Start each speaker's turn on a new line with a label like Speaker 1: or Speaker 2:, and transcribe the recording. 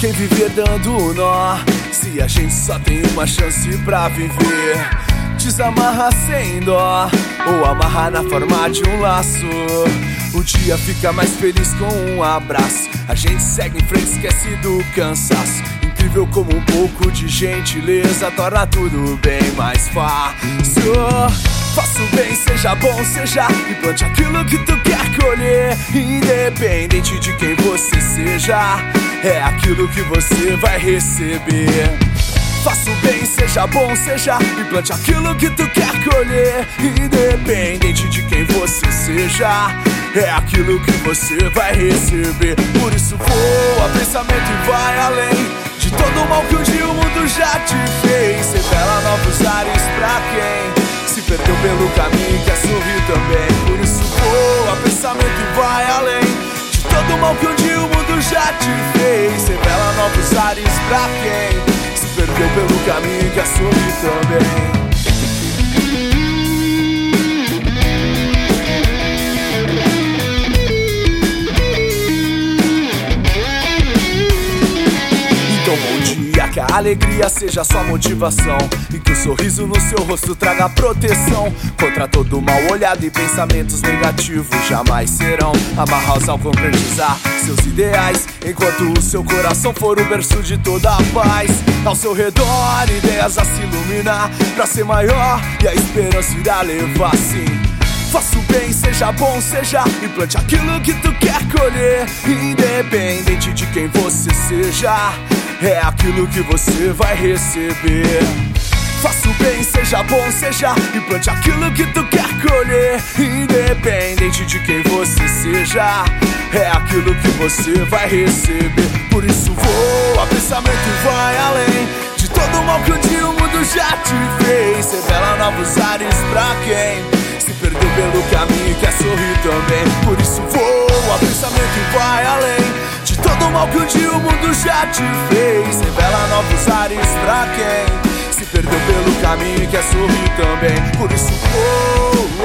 Speaker 1: quem viver dando nó? Se a gente só tem uma chance pra viver, desamarra sem dó ou amarra na forma de um laço. O dia fica mais feliz com um abraço. A gente segue em frente, esquece do cansaço. Incrível como um pouco de gentileza torna tudo bem mais fácil. Faça o bem, seja bom, seja e plante aquilo que tu quer colher. Independente de quem você seja, é aquilo que você vai receber. Faça o bem, seja bom, seja e plante aquilo que tu quer colher. Independente de quem você seja, é aquilo que você vai receber. Por isso voa, pensamento e vai além de todo o mal que um dia o mundo já te fez. Revela novos ares pra quem se perdeu pelo caminho quer sorrir também. Por isso voa, pensamento e vai além de todo o mal que um dia o mundo já te fez. Pra quem se perdeu pelo caminho e quer sorrir também. Alegria seja sua motivação. E que o sorriso no seu rosto traga proteção. Contra todo mal olhado e pensamentos negativos Jamais serão. Amarrados ao concretizar seus ideais. Enquanto o seu coração for o berço de toda a paz. Ao seu redor, ideias a se iluminar Pra ser maior. E a esperança irá levar sim. Faça o bem, seja bom, seja. E plante aquilo que tu quer colher. Independente de quem você seja, é aquilo que você vai receber. Faça o bem, seja bom, seja e plante aquilo que tu quer colher. Independente de quem você seja, é aquilo que você vai receber. Por isso voa, pensamento e vai além de todo o mal que um dia o mundo já te fez. Revela novos ares pra quem se perdeu pelo caminho e quer sorrir também. Mal que um dia o mundo já te fez. Revela novos ares pra quem se perdeu pelo caminho e quer sorrir também. Por isso voa,